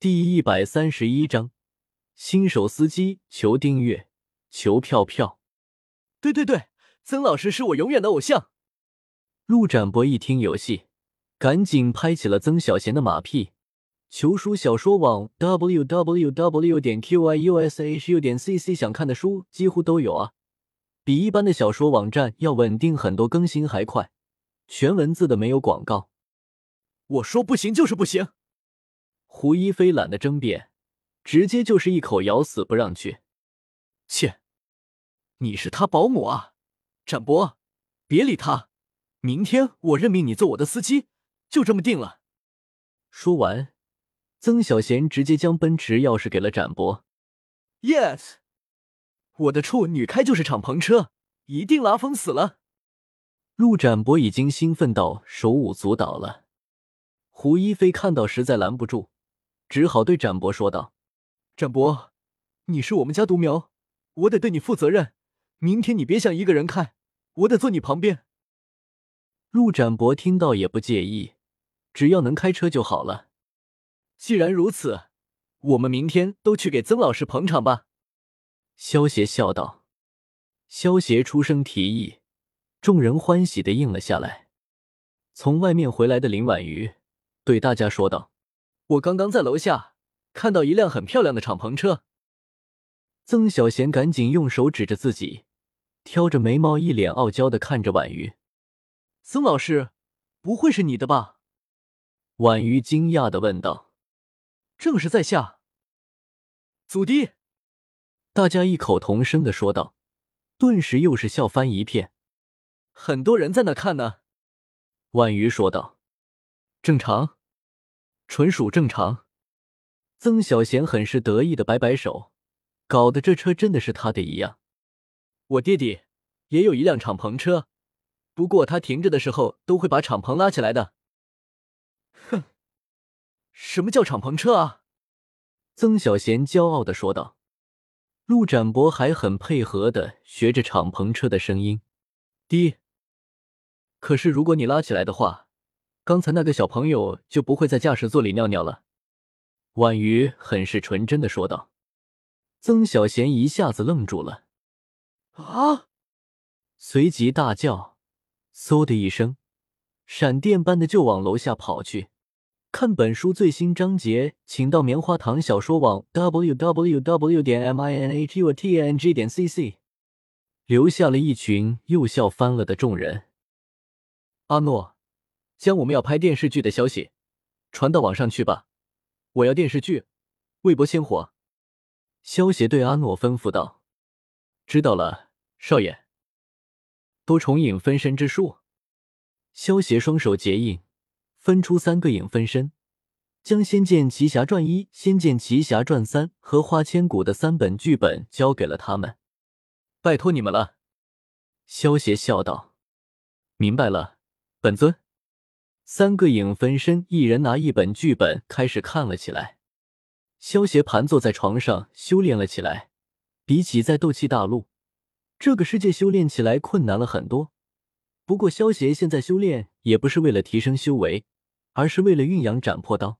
第一百三十一章，新手司机求订阅，求票票。对对对，曾老师是我永远的偶像。陆展博一听有戏，赶紧拍起了曾小贤的马屁。求书小说网 w w w 点 q i u s h u 点 c c 想看的书几乎都有啊，比一般的小说网站要稳定很多，更新还快，全文字的没有广告。我说不行就是不行。胡一菲懒得争辩，直接就是一口咬死不让去。切，你是他保姆啊，展博，别理他。明天我任命你做我的司机，就这么定了。说完，曾小贤直接将奔驰钥匙给了展博。Yes，我的处女开就是敞篷车，一定拉风死了。陆展博已经兴奋到手舞足蹈了。胡一菲看到实在拦不住。只好对展博说道：“展博，你是我们家独苗，我得对你负责任。明天你别想一个人开，我得坐你旁边。”陆展博听到也不介意，只要能开车就好了。既然如此，我们明天都去给曾老师捧场吧。”萧协笑道。萧协出声提议，众人欢喜的应了下来。从外面回来的林婉瑜对大家说道。我刚刚在楼下看到一辆很漂亮的敞篷车。曾小贤赶紧用手指着自己，挑着眉毛，一脸傲娇的看着婉瑜。曾老师，不会是你的吧？婉瑜惊讶的问道。正是在下。祖弟，大家异口同声的说道，顿时又是笑翻一片。很多人在那看呢。婉瑜说道。正常。纯属正常。曾小贤很是得意的摆摆手，搞得这车真的是他的一样。我爹爹也有一辆敞篷车，不过他停着的时候都会把敞篷拉起来的。哼，什么叫敞篷车啊？曾小贤骄傲的说道。陆展博还很配合的学着敞篷车的声音：“爹，可是如果你拉起来的话。”刚才那个小朋友就不会在驾驶座里尿尿了，婉瑜很是纯真的说道。曾小贤一下子愣住了，啊！随即大叫，嗖的一声，闪电般的就往楼下跑去。看本书最新章节，请到棉花糖小说网 w w w 点 m i n h u t n g 点 c c，留下了一群又笑翻了的众人。阿诺。将我们要拍电视剧的消息传到网上去吧，我要电视剧，微博先火。萧协对阿诺吩咐道：“知道了，少爷。”多重影分身之术。萧协双手结印，分出三个影分身，将《仙剑奇侠传一》《仙剑奇侠传三》和《花千骨》的三本剧本交给了他们。拜托你们了。萧协笑道：“明白了，本尊。”三个影分身，一人拿一本剧本，开始看了起来。萧协盘坐在床上修炼了起来。比起在斗气大陆这个世界修炼起来困难了很多。不过萧协现在修炼也不是为了提升修为，而是为了蕴养斩破刀。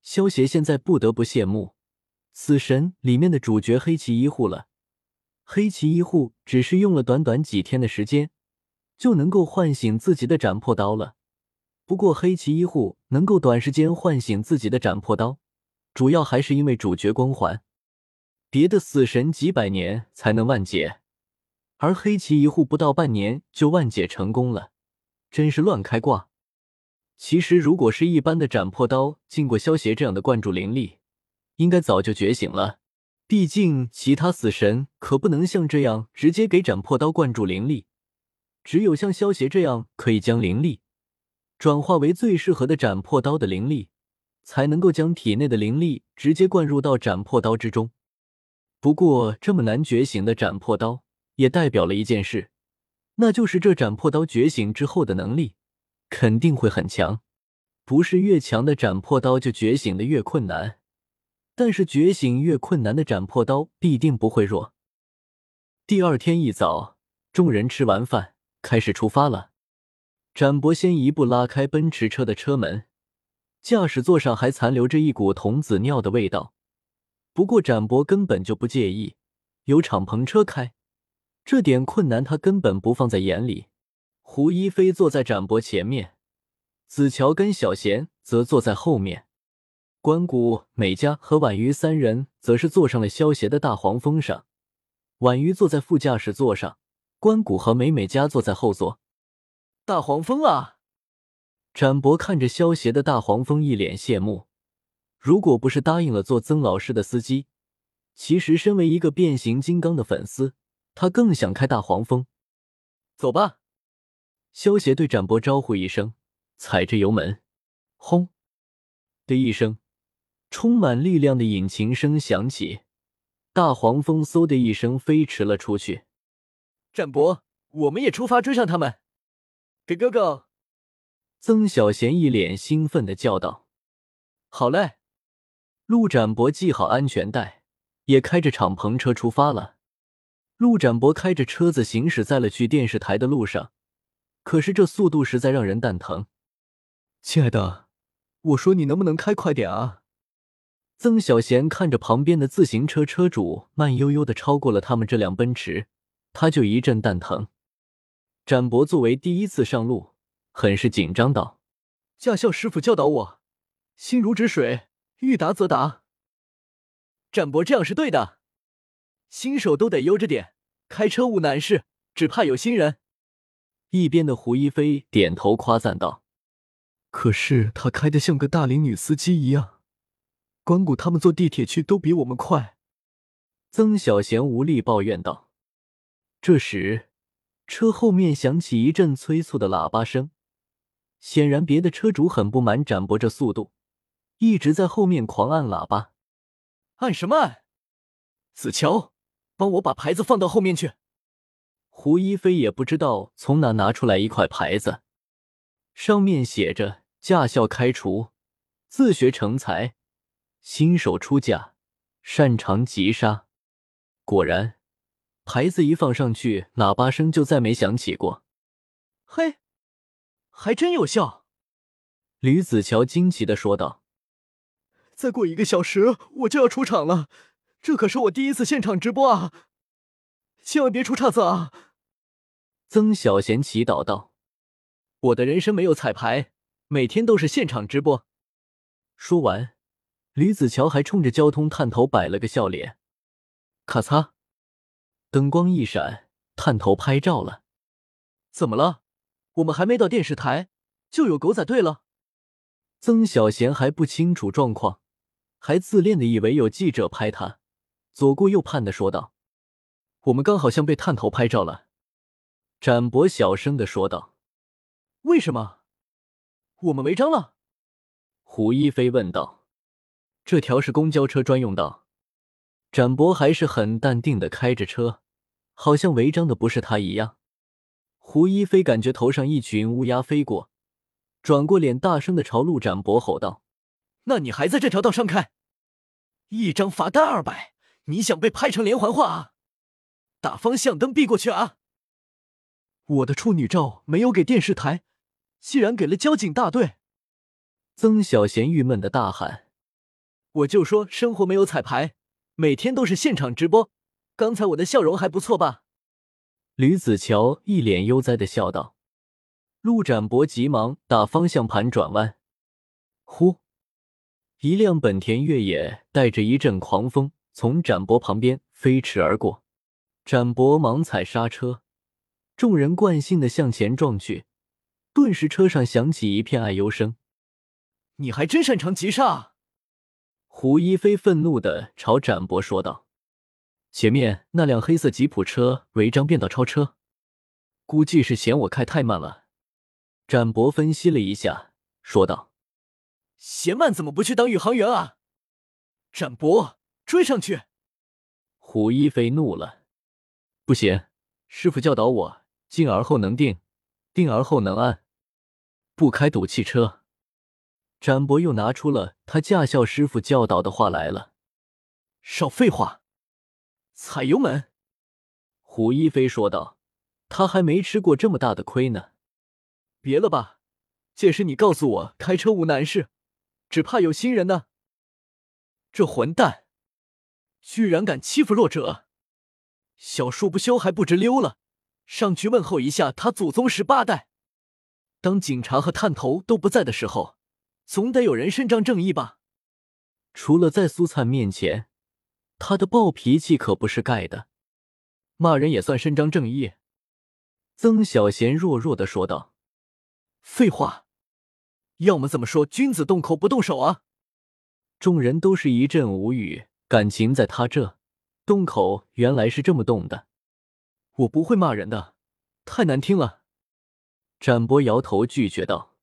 萧协现在不得不羡慕《死神》里面的主角黑崎一护了。黑崎一护只是用了短短几天的时间，就能够唤醒自己的斩破刀了。不过，黑崎一护能够短时间唤醒自己的斩破刀，主要还是因为主角光环。别的死神几百年才能万解，而黑崎一护不到半年就万解成功了，真是乱开挂。其实，如果是一般的斩破刀，经过萧协这样的灌注灵力，应该早就觉醒了。毕竟，其他死神可不能像这样直接给斩破刀灌注灵力，只有像萧协这样可以将灵力。转化为最适合的斩破刀的灵力，才能够将体内的灵力直接灌入到斩破刀之中。不过，这么难觉醒的斩破刀，也代表了一件事，那就是这斩破刀觉醒之后的能力肯定会很强。不是越强的斩破刀就觉醒的越困难，但是觉醒越困难的斩破刀必定不会弱。第二天一早，众人吃完饭，开始出发了。展博先一步拉开奔驰车的车门，驾驶座上还残留着一股童子尿的味道。不过展博根本就不介意，有敞篷车开，这点困难他根本不放在眼里。胡一菲坐在展博前面，子乔跟小贤则坐在后面，关谷、美嘉和婉瑜三人则是坐上了萧协的大黄蜂上。婉瑜坐在副驾驶座上，关谷和美美嘉坐在后座。大黄蜂啊！展博看着萧协的大黄蜂，一脸羡慕。如果不是答应了做曾老师的司机，其实身为一个变形金刚的粉丝，他更想开大黄蜂。走吧。萧协对展博招呼一声，踩着油门，轰的一声，充满力量的引擎声响起，大黄蜂嗖的一声飞驰了出去。展博，我们也出发追上他们。给哥哥！曾小贤一脸兴奋的叫道：“好嘞！”陆展博系好安全带，也开着敞篷车出发了。陆展博开着车子行驶在了去电视台的路上，可是这速度实在让人蛋疼。亲爱的，我说你能不能开快点啊？曾小贤看着旁边的自行车车主慢悠悠的超过了他们这辆奔驰，他就一阵蛋疼。展博作为第一次上路，很是紧张道：“驾校师傅教导我，心如止水，欲达则达。”展博这样是对的，新手都得悠着点，开车无难事，只怕有心人。一边的胡一菲点头夸赞道：“可是他开的像个大龄女司机一样，关谷他们坐地铁去都比我们快。”曾小贤无力抱怨道。这时。车后面响起一阵催促的喇叭声，显然别的车主很不满展博这速度，一直在后面狂按喇叭。按什么按？子乔，帮我把牌子放到后面去。胡一菲也不知道从哪拿出来一块牌子，上面写着“驾校开除，自学成才，新手出驾，擅长急刹”。果然。牌子一放上去，喇叭声就再没响起过。嘿，还真有效！吕子乔惊奇的说道：“再过一个小时，我就要出场了，这可是我第一次现场直播啊！千万别出差错啊！”曾小贤祈祷道：“我的人生没有彩排，每天都是现场直播。”说完，吕子乔还冲着交通探头摆了个笑脸。咔嚓。灯光一闪，探头拍照了。怎么了？我们还没到电视台，就有狗仔队了。曾小贤还不清楚状况，还自恋的以为有记者拍他，左顾右盼的说道：“我们刚好像被探头拍照了。”展博小声的说道：“为什么？我们违章了？”胡一菲问道：“这条是公交车专用道。”展博还是很淡定的开着车。好像违章的不是他一样。胡一菲感觉头上一群乌鸦飞过，转过脸，大声的朝陆展博吼道：“那你还在这条道上开？一张罚单二百，你想被拍成连环画啊？打方向灯避过去啊！我的处女照没有给电视台，既然给了交警大队。”曾小贤郁闷的大喊：“我就说生活没有彩排，每天都是现场直播。”刚才我的笑容还不错吧？吕子乔一脸悠哉的笑道。陆展博急忙打方向盘转弯，呼！一辆本田越野带着一阵狂风从展博旁边飞驰而过，展博忙踩刹车，众人惯性的向前撞去，顿时车上响起一片哀忧声。你还真擅长急刹！胡一菲愤怒的朝展博说道。前面那辆黑色吉普车违章变道超车，估计是嫌我开太慢了。展博分析了一下，说道：“嫌慢怎么不去当宇航员啊？”展博追上去。胡一菲怒了：“不行，师傅教导我，静而后能定，定而后能安，不开赌气车。”展博又拿出了他驾校师傅教导的话来了：“少废话。”踩油门，胡一菲说道：“他还没吃过这么大的亏呢。”别了吧，届时你告诉我开车无难事，只怕有心人呢。这混蛋，居然敢欺负弱者！小树不修还不知溜了，上去问候一下他祖宗十八代。当警察和探头都不在的时候，总得有人伸张正义吧？除了在苏灿面前，他的暴脾气可不是盖的。骂人也算伸张正义？曾小贤弱弱的说道。废话，要么怎么说，君子动口不动手啊！众人都是一阵无语，感情在他这动口原来是这么动的。我不会骂人的，太难听了。展博摇头拒绝道。